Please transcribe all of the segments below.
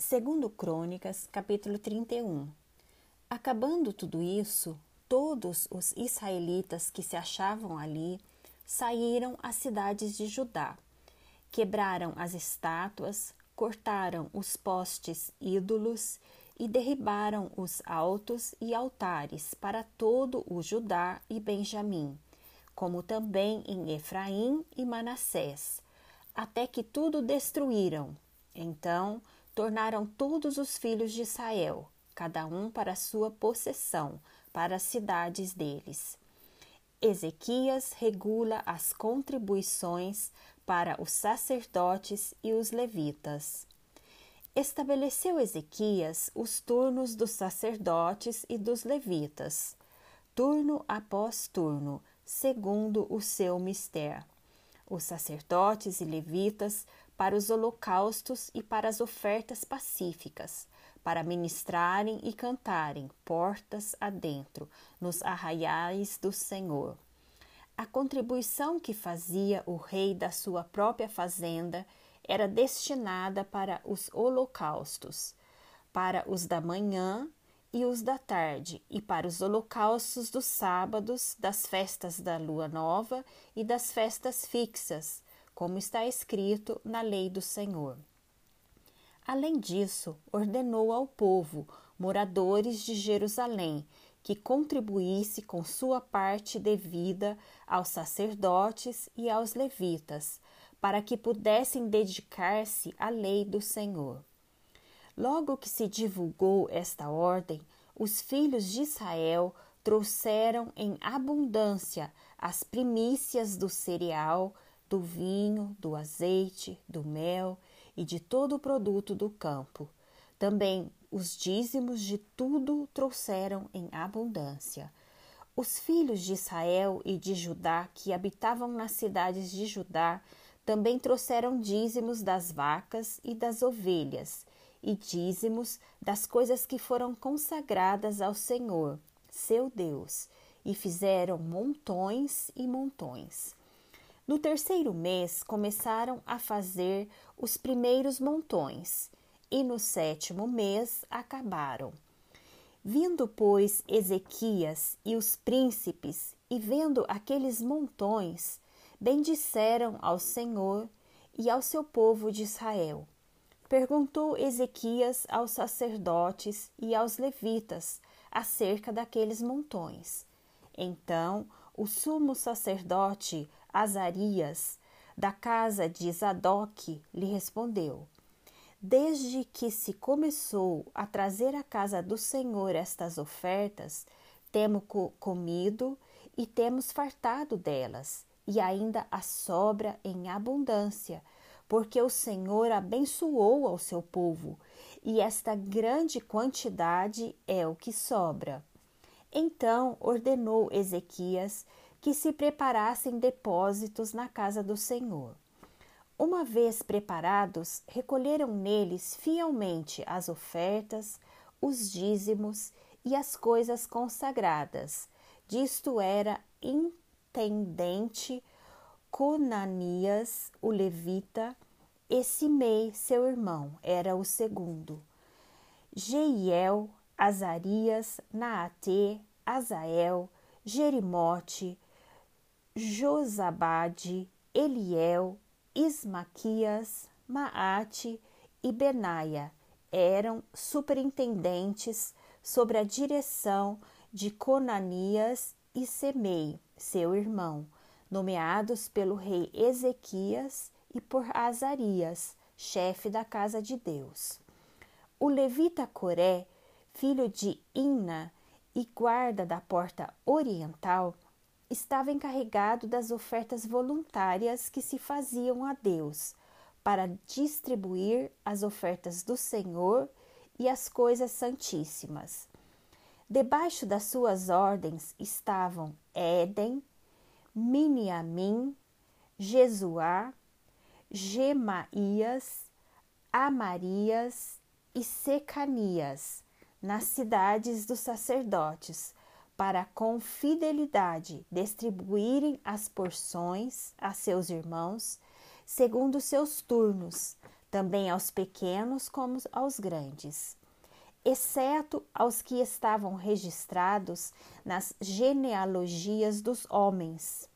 Segundo Crônicas, capítulo 31. Acabando tudo isso, todos os israelitas que se achavam ali saíram às cidades de Judá. Quebraram as estátuas, cortaram os postes ídolos e derribaram os altos e altares para todo o Judá e Benjamim, como também em Efraim e Manassés, até que tudo destruíram. Então tornaram todos os filhos de Israel, cada um para sua possessão, para as cidades deles. Ezequias regula as contribuições para os sacerdotes e os levitas. Estabeleceu Ezequias os turnos dos sacerdotes e dos levitas, turno após turno, segundo o seu mistério. Os sacerdotes e levitas para os holocaustos e para as ofertas pacíficas, para ministrarem e cantarem portas adentro nos arraiais do Senhor. A contribuição que fazia o rei da sua própria fazenda era destinada para os holocaustos, para os da manhã e os da tarde, e para os holocaustos dos sábados, das festas da lua nova e das festas fixas, como está escrito na lei do Senhor. Além disso, ordenou ao povo, moradores de Jerusalém, que contribuísse com sua parte devida aos sacerdotes e aos levitas, para que pudessem dedicar-se à lei do Senhor. Logo que se divulgou esta ordem, os filhos de Israel trouxeram em abundância as primícias do cereal, do vinho, do azeite, do mel e de todo o produto do campo. Também os dízimos de tudo trouxeram em abundância. Os filhos de Israel e de Judá que habitavam nas cidades de Judá também trouxeram dízimos das vacas e das ovelhas, e dízimos das coisas que foram consagradas ao Senhor, seu Deus, e fizeram montões e montões. No terceiro mês começaram a fazer os primeiros montões, e no sétimo mês acabaram. Vindo, pois, Ezequias e os príncipes, e vendo aqueles montões, bendisseram ao Senhor e ao seu povo de Israel. Perguntou Ezequias aos sacerdotes e aos levitas acerca daqueles montões. Então o sumo sacerdote Azarias, da casa de Zadok, lhe respondeu: Desde que se começou a trazer à casa do Senhor estas ofertas, temos comido e temos fartado delas e ainda a sobra em abundância, porque o Senhor abençoou ao seu povo, e esta grande quantidade é o que sobra. Então ordenou Ezequias que se preparassem depósitos na casa do Senhor. Uma vez preparados, recolheram neles fielmente as ofertas, os dízimos e as coisas consagradas. Disto era intendente Conanias, o levita, e Simei, seu irmão, era o segundo. Jeiel, Azarias, Naate, Azael, Jerimote, Josabade, Eliel, Ismaquias, Maate e Benaia eram superintendentes sobre a direção de Conanias e Semei, seu irmão, nomeados pelo rei Ezequias e por Azarias, chefe da casa de Deus. O levita Coré, filho de Inna e guarda da porta oriental, estava encarregado das ofertas voluntárias que se faziam a Deus, para distribuir as ofertas do Senhor e as coisas santíssimas. Debaixo das suas ordens estavam Éden, Miniamim, Jesuá, Gemaías, Amarias e Secanias, nas cidades dos sacerdotes, para com fidelidade distribuírem as porções a seus irmãos, segundo seus turnos, também aos pequenos como aos grandes, exceto aos que estavam registrados nas genealogias dos homens,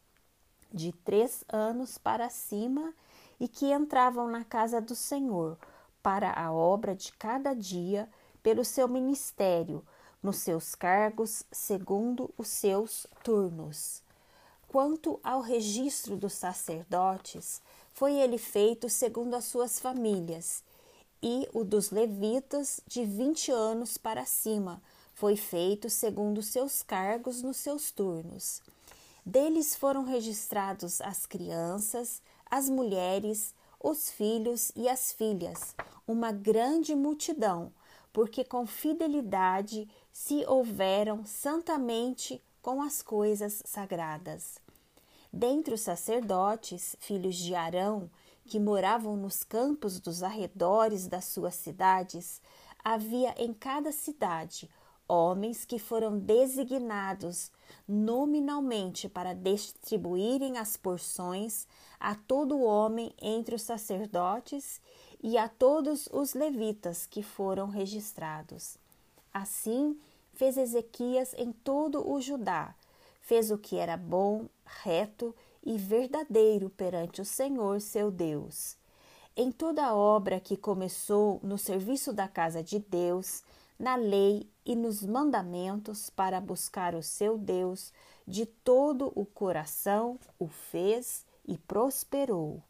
de três anos para cima e que entravam na casa do Senhor para a obra de cada dia pelo seu ministério, nos seus cargos, segundo os seus turnos. Quanto ao registro dos sacerdotes, foi ele feito segundo as suas famílias, e o dos levitas, de vinte anos para cima, foi feito segundo seus cargos nos seus turnos. Deles foram registrados as crianças, as mulheres, os filhos e as filhas, uma grande multidão, porque com fidelidade se houveram santamente com as coisas sagradas. Dentre os sacerdotes, filhos de Arão, que moravam nos campos dos arredores das suas cidades, havia em cada cidade homens que foram designados nominalmente para distribuírem as porções a todo homem entre os sacerdotes e a todos os levitas que foram registrados. Assim fez Ezequias em todo o Judá, fez o que era bom, reto e verdadeiro perante o Senhor seu Deus. Em toda a obra que começou no serviço da casa de Deus, na lei e nos mandamentos para buscar o seu Deus de todo o coração, o fez e prosperou.